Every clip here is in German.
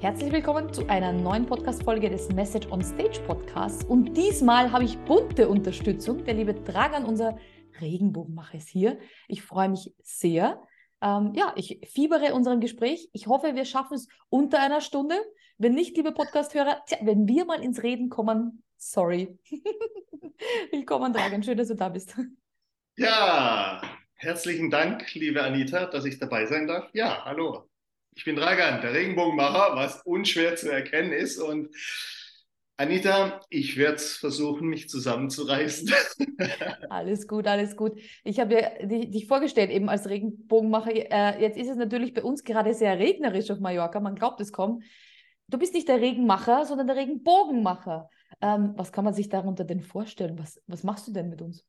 Herzlich willkommen zu einer neuen Podcast-Folge des Message on Stage Podcasts. Und diesmal habe ich bunte Unterstützung. Der liebe Dragan, unser Regenbogenmacher, ist hier. Ich freue mich sehr. Ähm, ja, ich fiebere unserem Gespräch. Ich hoffe, wir schaffen es unter einer Stunde. Wenn nicht, liebe Podcast-Hörer, wenn wir mal ins Reden kommen, sorry. Willkommen, Dragan. Schön, dass du da bist. Ja, herzlichen Dank, liebe Anita, dass ich dabei sein darf. Ja, hallo. Ich bin Dragan, der Regenbogenmacher, was unschwer zu erkennen ist. Und Anita, ich werde versuchen, mich zusammenzureißen. alles gut, alles gut. Ich habe ja dich vorgestellt eben als Regenbogenmacher. Äh, jetzt ist es natürlich bei uns gerade sehr regnerisch auf Mallorca. Man glaubt es kaum. Du bist nicht der Regenmacher, sondern der Regenbogenmacher. Ähm, was kann man sich darunter denn vorstellen? Was, was machst du denn mit uns?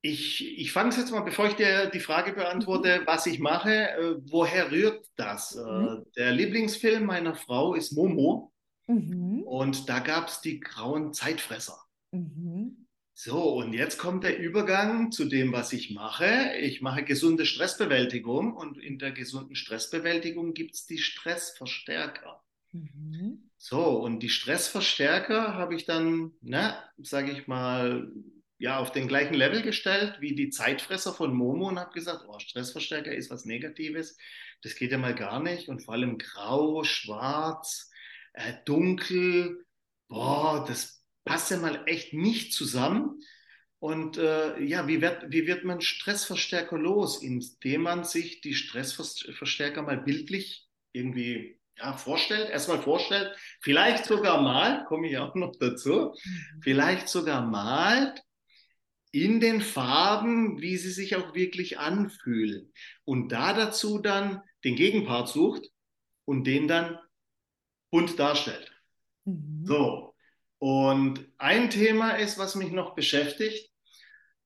Ich, ich fange jetzt mal, bevor ich dir die Frage beantworte, mhm. was ich mache, äh, woher rührt das? Äh, mhm. der Lieblingsfilm meiner Frau ist Momo. Mhm. Und da gab es die grauen Zeitfresser. Mhm. So, und jetzt kommt der Übergang zu dem, was ich mache. Ich mache gesunde Stressbewältigung und in der gesunden Stressbewältigung gibt es die Stressverstärker. Mhm. So, und die Stressverstärker habe ich dann, ne, sage ich mal, ja, auf den gleichen Level gestellt wie die Zeitfresser von Momo und habe gesagt, oh, Stressverstärker ist was Negatives. Das geht ja mal gar nicht. Und vor allem grau, schwarz, äh, dunkel, boah, das passt ja mal echt nicht zusammen. Und äh, ja, wie wird, wie wird man Stressverstärker los? Indem man sich die Stressverstärker mal bildlich irgendwie ja, vorstellt, erstmal vorstellt, vielleicht sogar malt, komme ich auch noch dazu, mhm. vielleicht sogar malt in den Farben, wie sie sich auch wirklich anfühlen. Und da dazu dann den Gegenpart sucht und den dann bunt darstellt. Mhm. So. Und ein Thema ist, was mich noch beschäftigt.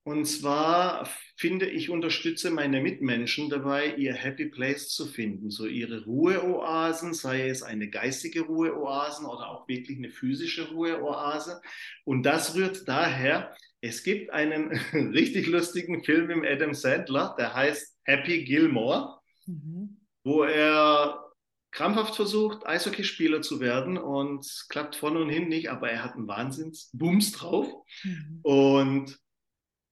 Und zwar finde ich, unterstütze meine Mitmenschen dabei, ihr Happy Place zu finden, so ihre Ruheoasen, sei es eine geistige Ruheoasen oder auch wirklich eine physische Ruheoase. Und das rührt daher, es gibt einen richtig lustigen Film im Adam Sandler, der heißt Happy Gilmore, mhm. wo er krampfhaft versucht, Eishockeyspieler zu werden und klappt vorne und hinten nicht, aber er hat einen Wahnsinns-Bums drauf. Mhm. Und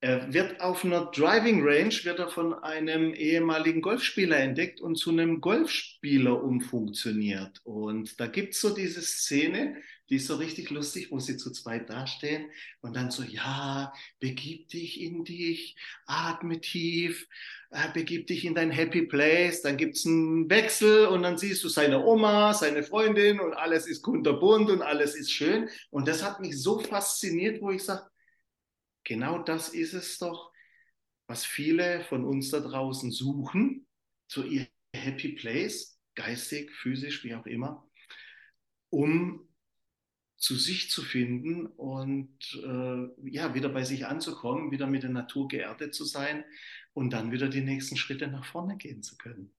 er wird auf einer Driving Range wird er von einem ehemaligen Golfspieler entdeckt und zu einem Golfspieler umfunktioniert. Und da gibt es so diese Szene, die ist so richtig lustig, wo sie zu zweit dastehen und dann so, ja, begib dich in dich, atme tief, äh, begib dich in dein Happy Place. Dann gibt es einen Wechsel und dann siehst du seine Oma, seine Freundin und alles ist kunterbunt und alles ist schön. Und das hat mich so fasziniert, wo ich sage, genau das ist es doch, was viele von uns da draußen suchen, so ihr Happy Place, geistig, physisch, wie auch immer, um zu sich zu finden und äh, ja, wieder bei sich anzukommen, wieder mit der Natur geerdet zu sein und dann wieder die nächsten Schritte nach vorne gehen zu können.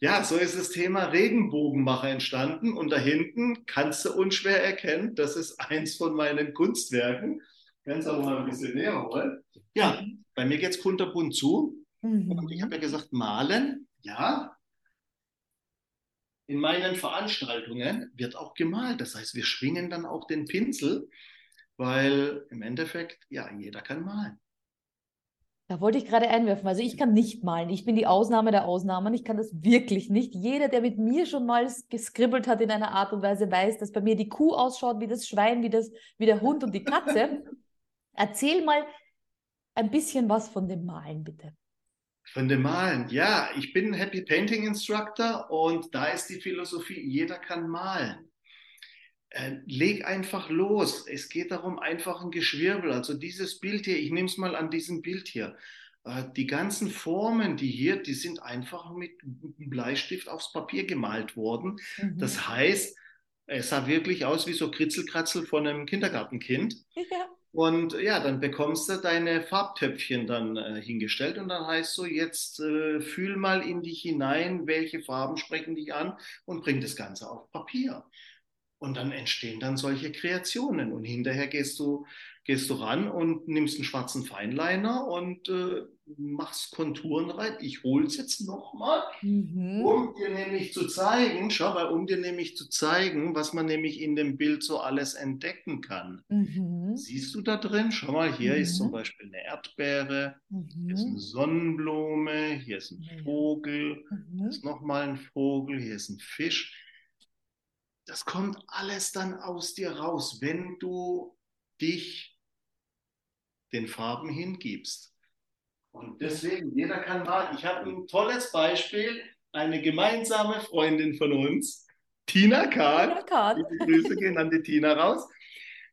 Ja, so ist das Thema Regenbogenmacher entstanden und da hinten kannst du unschwer erkennen, das ist eins von meinen Kunstwerken Kannst auch mal ein bisschen näher holen. Ja, bei mir geht es kunterbunt zu. Mhm. Und ich habe ja gesagt, malen, ja. In meinen Veranstaltungen wird auch gemalt. Das heißt, wir schwingen dann auch den Pinsel, weil im Endeffekt, ja, jeder kann malen. Da wollte ich gerade einwerfen. Also ich kann nicht malen. Ich bin die Ausnahme der Ausnahmen. Ich kann das wirklich nicht. Jeder, der mit mir schon mal geskribbelt hat in einer Art und Weise, weiß, dass bei mir die Kuh ausschaut wie das Schwein, wie, das, wie der Hund und die Katze. Erzähl mal ein bisschen was von dem Malen, bitte. Von dem Malen, ja, ich bin Happy Painting Instructor und da ist die Philosophie, jeder kann malen. Äh, leg einfach los. Es geht darum, einfach ein Geschwirbel. Also dieses Bild hier, ich nehme es mal an diesem Bild hier. Äh, die ganzen Formen, die hier, die sind einfach mit einem Bleistift aufs Papier gemalt worden. Mhm. Das heißt, es sah wirklich aus wie so Kritzelkratzel von einem Kindergartenkind. Ja. Und ja, dann bekommst du deine Farbtöpfchen dann äh, hingestellt und dann heißt so, jetzt äh, fühl mal in dich hinein, welche Farben sprechen dich an und bring das Ganze auf Papier. Und dann entstehen dann solche Kreationen. Und hinterher gehst du, gehst du ran und nimmst einen schwarzen Feinliner und äh, machst Konturen rein. Ich hole es jetzt nochmal, mhm. um dir nämlich zu zeigen, schau mal, um dir nämlich zu zeigen, was man nämlich in dem Bild so alles entdecken kann. Mhm. Siehst du da drin? Schau mal, hier mhm. ist zum mhm. Beispiel eine Erdbeere, hier ist eine mhm. Sonnenblume, hier ist ein Vogel, hier ist nochmal ein Vogel, hier ist ein Fisch das kommt alles dann aus dir raus, wenn du dich den Farben hingibst. Und deswegen, jeder kann malen. Ich habe ein tolles Beispiel, eine gemeinsame Freundin von uns, Tina Kahn. Tina Kahn. Die Grüße gehen an die Tina raus.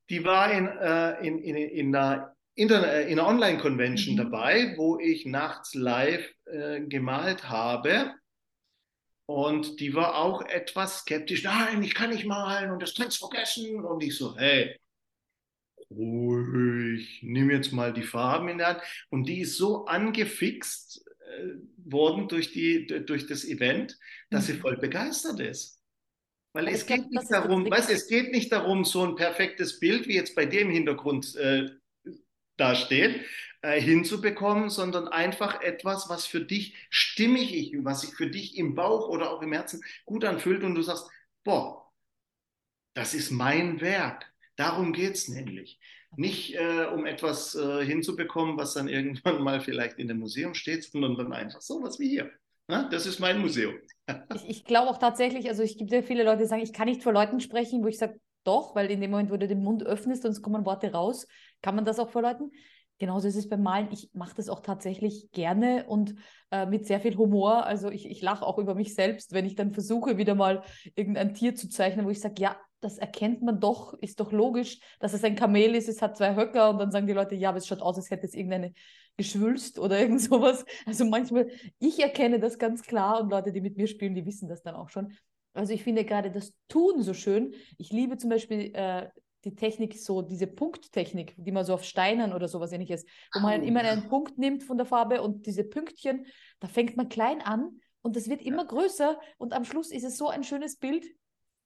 Die war in, äh, in, in, in einer, in einer Online-Convention mhm. dabei, wo ich nachts live äh, gemalt habe. Und die war auch etwas skeptisch. Nein, ich kann nicht malen und das kannst vergessen. Und ich so, hey, ruhig, nimm jetzt mal die Farben in der Hand. Und die ist so angefixt äh, worden durch, die, durch das Event, dass mhm. sie voll begeistert ist. Weil es geht, nicht darum, weißt, es geht nicht darum, so ein perfektes Bild wie jetzt bei dir im Hintergrund äh, dasteht, äh, hinzubekommen, sondern einfach etwas, was für dich stimmig ist, was sich für dich im Bauch oder auch im Herzen gut anfühlt und du sagst, boah, das ist mein Werk. Darum geht es nämlich. Nicht äh, um etwas äh, hinzubekommen, was dann irgendwann mal vielleicht in dem Museum steht, sondern dann einfach so was wie hier. Na, das ist mein Museum. ich, ich glaube auch tatsächlich, also es gibt ja viele Leute, die sagen, ich kann nicht vor Leuten sprechen, wo ich sage, doch, weil in dem Moment, wo du den Mund öffnest und es kommen Worte raus, kann man das auch vor Leuten. Genauso ist es beim Malen. Ich mache das auch tatsächlich gerne und äh, mit sehr viel Humor. Also ich, ich lache auch über mich selbst, wenn ich dann versuche, wieder mal irgendein Tier zu zeichnen, wo ich sage, ja, das erkennt man doch, ist doch logisch, dass es ein Kamel ist, es hat zwei Höcker und dann sagen die Leute, ja, aber es schaut aus, als hätte es irgendeine geschwülst oder irgend sowas. Also manchmal, ich erkenne das ganz klar und Leute, die mit mir spielen, die wissen das dann auch schon. Also ich finde gerade das Tun so schön. Ich liebe zum Beispiel äh, die Technik, so diese Punkttechnik, die man so auf Steinen oder sowas ähnliches, wo man oh, immer einen Punkt nimmt von der Farbe und diese Pünktchen, da fängt man klein an und das wird immer ja. größer und am Schluss ist es so ein schönes Bild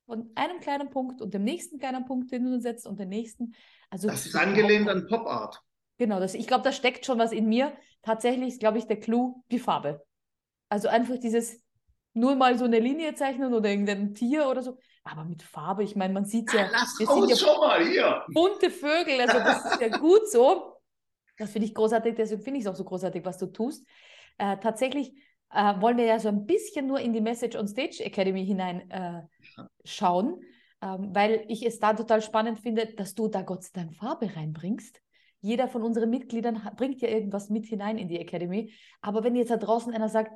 von einem kleinen Punkt und dem nächsten kleinen Punkt, den du setzt und den nächsten. Also das ist angelehnt an Pop Art. Genau, das, ich glaube, da steckt schon was in mir. Tatsächlich ist, glaube ich, der Clou die Farbe. Also einfach dieses nur mal so eine Linie zeichnen oder irgendein Tier oder so. Aber mit Farbe, ich meine, man sieht ja. Lass wir uns ja schon mal hier. Bunte Vögel, also das ist ja gut so. Das finde ich großartig, deswegen finde ich es auch so großartig, was du tust. Äh, tatsächlich äh, wollen wir ja so ein bisschen nur in die Message on Stage Academy hinein äh, ähm, weil ich es da total spannend finde, dass du da Gott sei Dank Farbe reinbringst. Jeder von unseren Mitgliedern bringt ja irgendwas mit hinein in die Academy. Aber wenn jetzt da draußen einer sagt,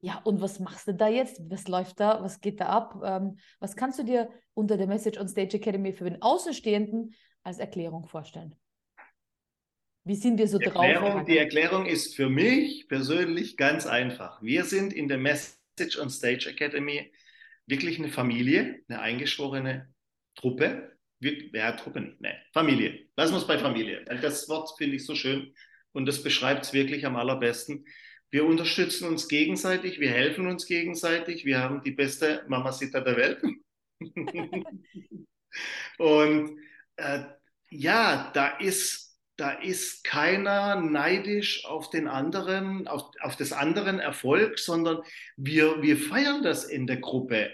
ja, und was machst du da jetzt? Was läuft da? Was geht da ab? Ähm, was kannst du dir unter der Message on Stage Academy für den Außenstehenden als Erklärung vorstellen? Wie sind wir so die drauf? die Erklärung ist für mich persönlich ganz einfach. Wir sind in der Message on Stage Academy wirklich eine Familie, eine eingeschworene Truppe. Wir, ja, Truppe nicht, ne, Familie. Lassen wir es bei Familie. Das Wort finde ich so schön und das beschreibt es wirklich am allerbesten. Wir unterstützen uns gegenseitig, wir helfen uns gegenseitig, wir haben die beste Mamacita der Welt. und äh, ja, da ist, da ist keiner neidisch auf den anderen, auf, auf das anderen Erfolg, sondern wir, wir feiern das in der Gruppe.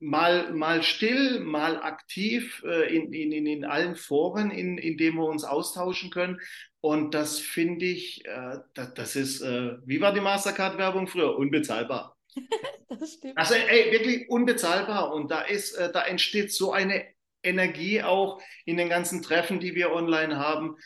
Mal, mal still, mal aktiv äh, in, in, in allen Foren, in, in denen wir uns austauschen können. Und das finde ich, äh, das, das, ist, äh, wie war die Mastercard-Werbung früher? Unbezahlbar. das stimmt. Also ey, wirklich unbezahlbar. Und da ist, äh, da entsteht so eine Energie auch in den ganzen Treffen, die wir online haben.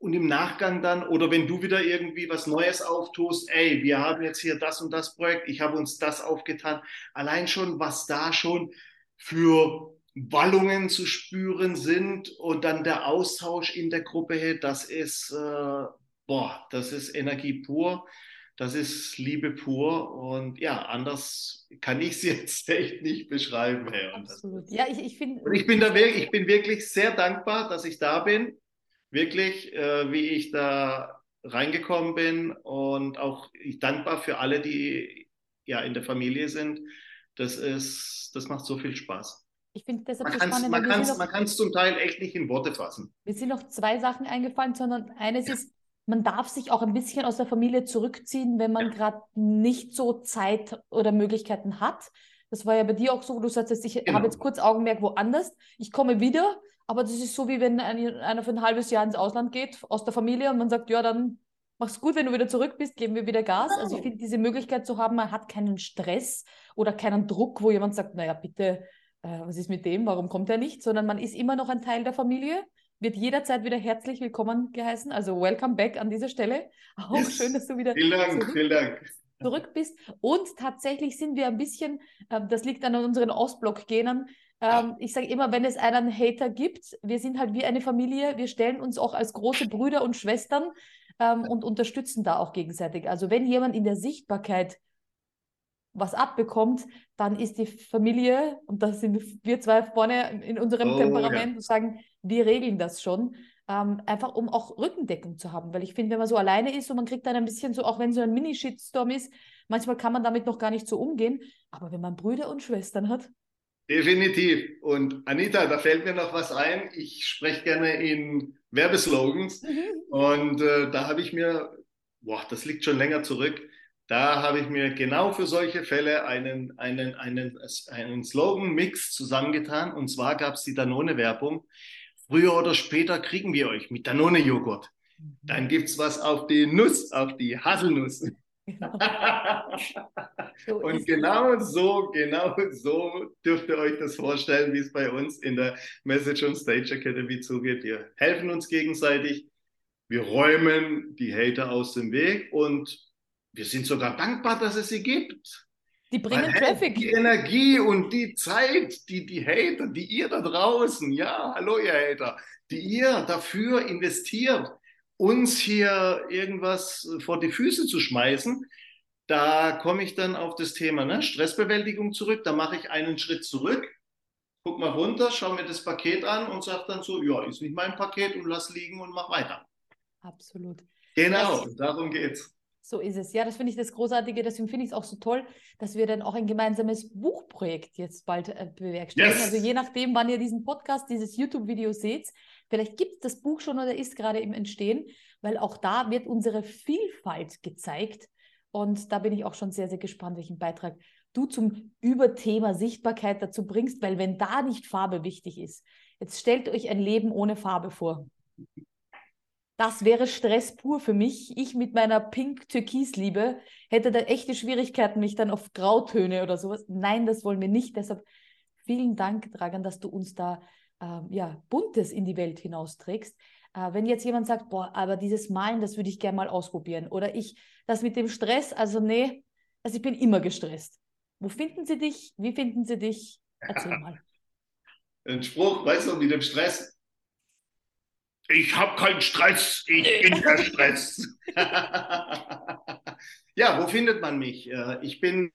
Und im Nachgang dann, oder wenn du wieder irgendwie was Neues auftust, ey, wir haben jetzt hier das und das Projekt, ich habe uns das aufgetan. Allein schon, was da schon für Wallungen zu spüren sind und dann der Austausch in der Gruppe, das ist, äh, boah, das ist Energie pur, das ist Liebe pur und ja, anders kann ich es jetzt echt nicht beschreiben. Hey. Absolut. Ja, ich, ich finde. ich bin da wirklich, ich bin wirklich sehr dankbar, dass ich da bin. Wirklich, äh, wie ich da reingekommen bin und auch dankbar für alle, die ja in der Familie sind. Das ist, das macht so viel Spaß. Ich finde deshalb man so spannend. Man kann es zum Teil echt nicht in Worte fassen. Mir sind noch zwei Sachen eingefallen, sondern eines ja. ist, man darf sich auch ein bisschen aus der Familie zurückziehen, wenn man ja. gerade nicht so Zeit oder Möglichkeiten hat. Das war ja bei dir auch so, wo du sagst, ich genau. habe jetzt kurz Augenmerk woanders, ich komme wieder, aber das ist so, wie wenn einer für ein halbes Jahr ins Ausland geht, aus der Familie und man sagt, ja, dann mach's gut, wenn du wieder zurück bist, geben wir wieder Gas. Also ich finde, diese Möglichkeit zu haben, man hat keinen Stress oder keinen Druck, wo jemand sagt, naja, bitte, äh, was ist mit dem, warum kommt er nicht, sondern man ist immer noch ein Teil der Familie, wird jederzeit wieder herzlich willkommen geheißen. Also welcome back an dieser Stelle. Auch yes. schön, dass du wieder vielen Dank, zurück, vielen Dank. zurück bist. Und tatsächlich sind wir ein bisschen, äh, das liegt an unseren Ostblock-Genern, ähm, ich sage immer, wenn es einen Hater gibt, wir sind halt wie eine Familie, wir stellen uns auch als große Brüder und Schwestern ähm, und unterstützen da auch gegenseitig. Also wenn jemand in der Sichtbarkeit was abbekommt, dann ist die Familie, und da sind wir zwei vorne in unserem oh, Temperament, ja. sagen, wir regeln das schon, ähm, einfach um auch Rückendeckung zu haben. Weil ich finde, wenn man so alleine ist und man kriegt dann ein bisschen so, auch wenn so ein Mini-Shitstorm ist, manchmal kann man damit noch gar nicht so umgehen. Aber wenn man Brüder und Schwestern hat, Definitiv. Und Anita, da fällt mir noch was ein. Ich spreche gerne in Werbeslogans. Mhm. Und äh, da habe ich mir, boah, das liegt schon länger zurück, da habe ich mir genau für solche Fälle einen, einen, einen, einen Slogan-Mix zusammengetan. Und zwar gab es die Danone-Werbung. Früher oder später kriegen wir euch mit Danone-Joghurt. Mhm. Dann gibt es was auf die Nuss, auf die Haselnuss. so und genau so, genau so dürft ihr euch das vorstellen, wie es bei uns in der Message on Stage Academy zugeht. Wir helfen uns gegenseitig, wir räumen die Hater aus dem Weg und wir sind sogar dankbar, dass es sie gibt. Die bringen Traffic. Die Energie und die Zeit, die die Hater, die ihr da draußen, ja, hallo ihr Hater, die ihr dafür investiert, uns hier irgendwas vor die Füße zu schmeißen, da komme ich dann auf das Thema ne? Stressbewältigung zurück. Da mache ich einen Schritt zurück, guck mal runter, schaue mir das Paket an und sage dann so, ja, ist nicht mein Paket und lass liegen und mach weiter. Absolut. Genau, das, darum geht's. So ist es. Ja, das finde ich das Großartige. Deswegen finde ich es auch so toll, dass wir dann auch ein gemeinsames Buchprojekt jetzt bald äh, bewerkstelligen. Yes. Also je nachdem, wann ihr diesen Podcast, dieses YouTube-Video seht, Vielleicht gibt es das Buch schon oder ist gerade im Entstehen, weil auch da wird unsere Vielfalt gezeigt. Und da bin ich auch schon sehr, sehr gespannt, welchen Beitrag du zum Überthema Sichtbarkeit dazu bringst, weil wenn da nicht Farbe wichtig ist, jetzt stellt euch ein Leben ohne Farbe vor. Das wäre Stress pur für mich. Ich mit meiner Pink-Türkis-Liebe hätte da echte Schwierigkeiten, mich dann auf Grautöne oder sowas. Nein, das wollen wir nicht. Deshalb vielen Dank, Dragan, dass du uns da äh, ja, Buntes in die Welt hinausträgst. Äh, wenn jetzt jemand sagt, boah, aber dieses Malen, das würde ich gerne mal ausprobieren. Oder ich, das mit dem Stress, also nee, also ich bin immer gestresst. Wo finden Sie dich? Wie finden Sie dich? Erzähl mal. Ein Spruch, weißt du, mit dem Stress. Ich habe keinen Stress, ich bin der Stress. ja, wo findet man mich? Äh, ich bin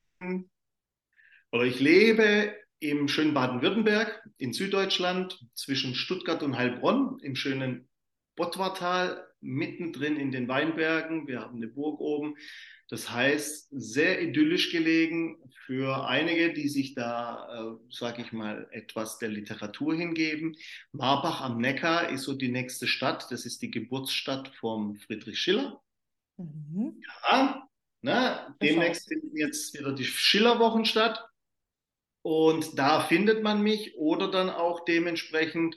oder ich lebe im schönen Baden-Württemberg, in Süddeutschland, zwischen Stuttgart und Heilbronn, im schönen Bottwartal, mittendrin in den Weinbergen. Wir haben eine Burg oben. Das heißt, sehr idyllisch gelegen für einige, die sich da, äh, sage ich mal, etwas der Literatur hingeben. Marbach am Neckar ist so die nächste Stadt. Das ist die Geburtsstadt vom Friedrich Schiller. Mhm. Ja, ne? demnächst finden jetzt wieder die Schillerwochen statt. Und da findet man mich oder dann auch dementsprechend,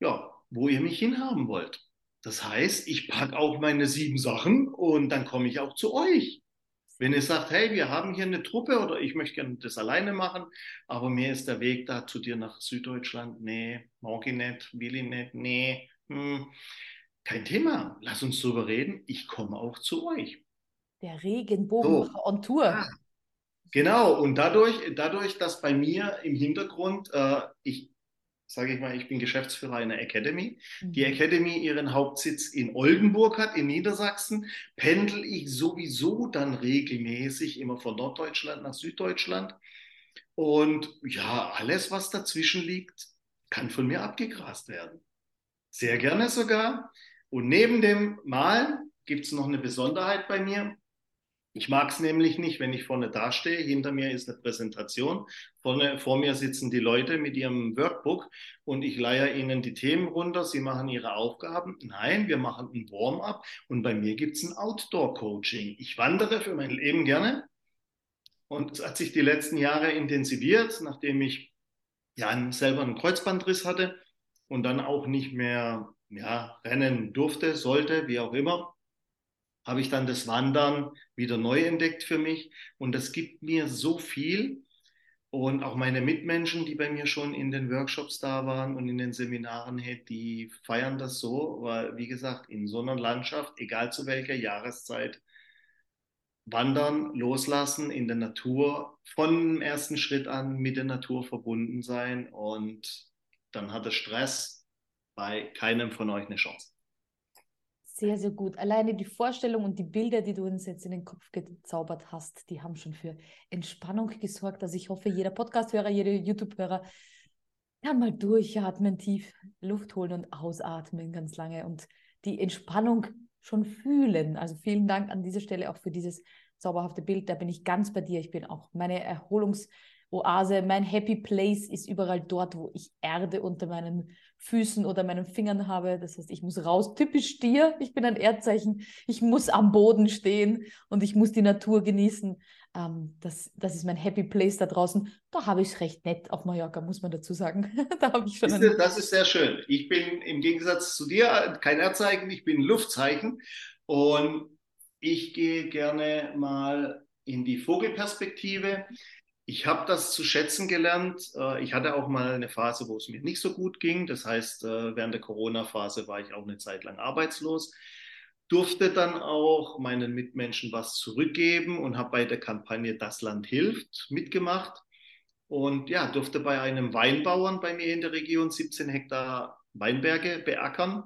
ja, wo ihr mich hinhaben wollt. Das heißt, ich packe auch meine sieben Sachen und dann komme ich auch zu euch. Wenn ihr sagt, hey, wir haben hier eine Truppe oder ich möchte gerne das alleine machen, aber mir ist der Weg da zu dir nach Süddeutschland, nee, mag ich nicht, will ich nicht, nee, hm. kein Thema. Lass uns drüber reden. Ich komme auch zu euch. Der Regenbogenmacher so. on Tour. Ja. Genau, und dadurch, dadurch, dass bei mir im Hintergrund, äh, ich sage ich mal, ich bin Geschäftsführer einer Academy, mhm. die Academy ihren Hauptsitz in Oldenburg hat, in Niedersachsen, pendel ich sowieso dann regelmäßig immer von Norddeutschland nach Süddeutschland. Und ja, alles, was dazwischen liegt, kann von mir abgegrast werden. Sehr gerne sogar. Und neben dem Malen gibt es noch eine Besonderheit bei mir Ich mag es nämlich nicht, wenn ich vorne dastehe, hinter mir ist eine Präsentation, vorne, vor mir sitzen die Leute mit ihrem Workbook und ich leihe ihnen die Themen runter, sie machen ihre Aufgaben. Nein, wir machen ein Warm-up und bei mir gibt es ein Outdoor-Coaching. Ich wandere für mein Leben gerne und es hat sich die letzten Jahre intensiviert, nachdem ich ja selber einen Kreuzbandriss hatte und dann auch nicht mehr ja, rennen durfte, sollte, wie auch immer habe ich dann das Wandern wieder neu entdeckt für mich. Und das gibt mir so viel. Und auch meine Mitmenschen, die bei mir schon in den Workshops da waren und in den Seminaren, die feiern das so, weil, wie gesagt, in so einer Landschaft, egal zu welcher Jahreszeit, wandern, loslassen in der Natur, von dem ersten Schritt an mit der Natur verbunden sein und dann hat der Stress bei keinem von euch eine Chance. Sehr, sehr gut. Alleine die Vorstellung und die Bilder, die du uns jetzt in den Kopf gezaubert hast, die haben schon für Entspannung gesorgt. Also ich hoffe, jeder Podcast-Hörer, jeder YouTube-Hörer kann mal durchatmen, tief Luft holen und ausatmen ganz lange und die Entspannung schon fühlen. Also vielen Dank an dieser Stelle auch für dieses zauberhafte Bild. Da bin ich ganz bei dir. Ich bin auch meine Erholungsoase, mein Happy Place ist überall dort, wo ich Erde unter meinen Füßen oder meinen Fingern habe. Das heißt, ich muss raus. Typisch Stier. Ich bin ein Erdzeichen. Ich muss am Boden stehen und ich muss die Natur genießen. Ähm, das, das ist mein Happy Place da draußen. Da habe ich es recht nett auf Mallorca, muss man dazu sagen. da habe ich schon. Einen... Das ist sehr schön. Ich bin im Gegensatz zu dir kein Erdzeichen, ich bin Luftzeichen und ich gehe gerne mal in die Vogelperspektive. Ich habe das zu schätzen gelernt. Äh, ich hatte auch mal eine Phase, wo es mir nicht so gut ging. Das heißt, äh, während der Corona-Phase war ich auch eine Zeit lang arbeitslos. Durfte dann auch meinen Mitmenschen was zurückgeben und habe bei der Kampagne Das Land hilft mitgemacht. Und ja, durfte bei einem Weinbauern bei mir in der Region 17 Hektar Weinberge beackern.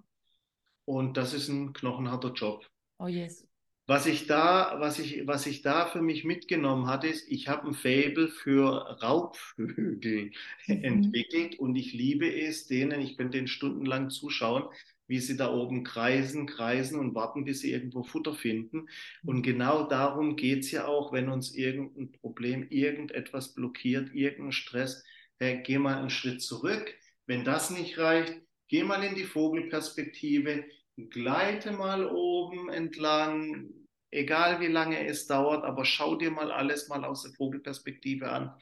Und das ist ein knochenharter Job. Oh yes. Was ich da, was ich, was ich da für mich mitgenommen hatte, ist, ich habe ein Fable für Raubvögel mhm. entwickelt und ich liebe es, denen, ich könnte denen stundenlang zuschauen, wie sie da oben kreisen, kreisen und warten, bis sie irgendwo Futter finden. Und genau darum geht es ja auch, wenn uns irgendein Problem, irgendetwas blockiert, irgendein Stress, hey, geh mal einen Schritt zurück. Wenn das nicht reicht, geh mal in die Vogelperspektive, gleite mal oben entlang, egal wie lange es dauert, aber schau dir mal alles mal aus der Vogelperspektive an.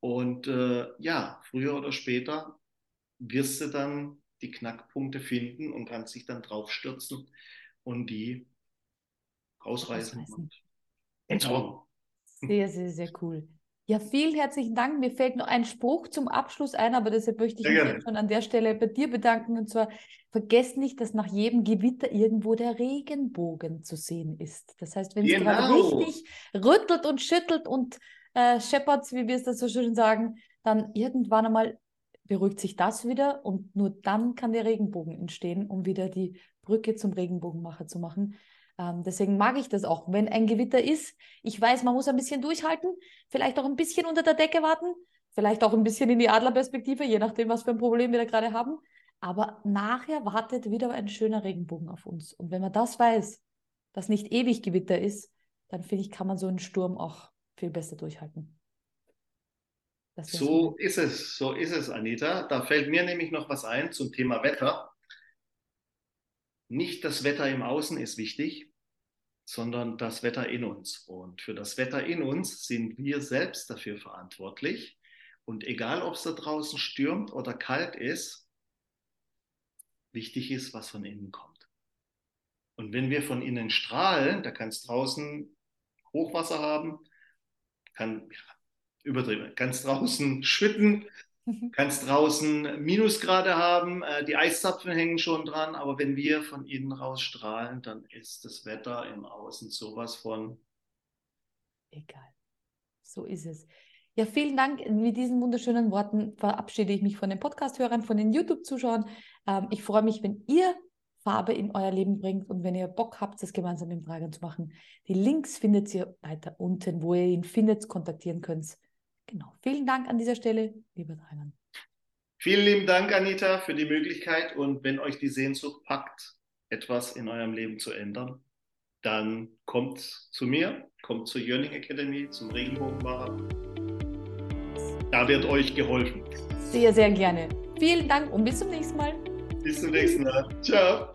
Und äh, ja, früher oder später wirst du dann die Knackpunkte finden und kannst dich dann draufstürzen und die rausreißen. Und Sehr, sehr, sehr cool. Ja, vielen herzlichen Dank. Mir fällt noch ein Spruch zum Abschluss ein, aber deshalb möchte ich mich schon an der Stelle bei dir bedanken. Und zwar, vergesst nicht, dass nach jedem Gewitter irgendwo der Regenbogen zu sehen ist. Das heißt, wenn es genau. gerade richtig rüttelt und schüttelt und äh, scheppert, wie wir es da so schön sagen, dann irgendwann einmal beruhigt sich das wieder und nur dann kann der Regenbogen entstehen, um wieder die Brücke zum Regenbogenmacher zu machen. Ähm, deswegen mag ich das auch. Wenn ein Gewitter ist, ich weiß, man muss ein bisschen durchhalten, vielleicht auch ein bisschen unter der Decke warten, vielleicht auch ein bisschen in die Adlerperspektive, je nachdem, was für ein Problem wir da gerade haben. Aber nachher wartet wieder ein schöner Regenbogen auf uns. Und wenn man das weiß, dass nicht ewig Gewitter ist, dann finde ich, kann man so einen Sturm auch viel besser durchhalten. So ist es, so ist es, Anita. Da fällt mir nämlich noch was ein zum Thema Wetter nicht das Wetter im Außen ist wichtig, sondern das Wetter in uns. Und für das Wetter in uns sind wir selbst dafür verantwortlich. Und egal, ob es da draußen stürmt oder kalt ist, wichtig ist, was von innen kommt. Und wenn wir von innen strahlen, da kann es draußen Hochwasser haben, kann ja, übertrieben, kann es draußen schwitten, Mhm. Kannst draußen Minusgrade haben, äh, die Eiszapfen hängen schon dran, aber wenn wir von innen raus strahlen, dann ist das Wetter im Außen sowas von egal. So ist es. Ja, vielen Dank. Mit diesen wunderschönen Worten verabschiede ich mich von den Podcast-Hörern, von den YouTube-Zuschauern. Ähm, ich freue mich, wenn ihr Farbe in euer Leben bringt und wenn ihr Bock habt, das gemeinsam mit Dragan zu machen. Die Links findet ihr weiter unten, wo ihr ihn findet, kontaktieren könnt. Genau. Vielen Dank an dieser Stelle, lieber Dragan. Vielen lieben Dank, Anita, für die Möglichkeit. Und wenn euch die Sehnsucht packt, etwas in eurem Leben zu ändern, dann kommt zu mir, kommt zur Yearning Academy, zum Regenbogenmacher. Da wird euch geholfen. Sehr, sehr gerne. Vielen Dank und bis zum nächsten Mal. Bis zum nächsten Mal. Ciao.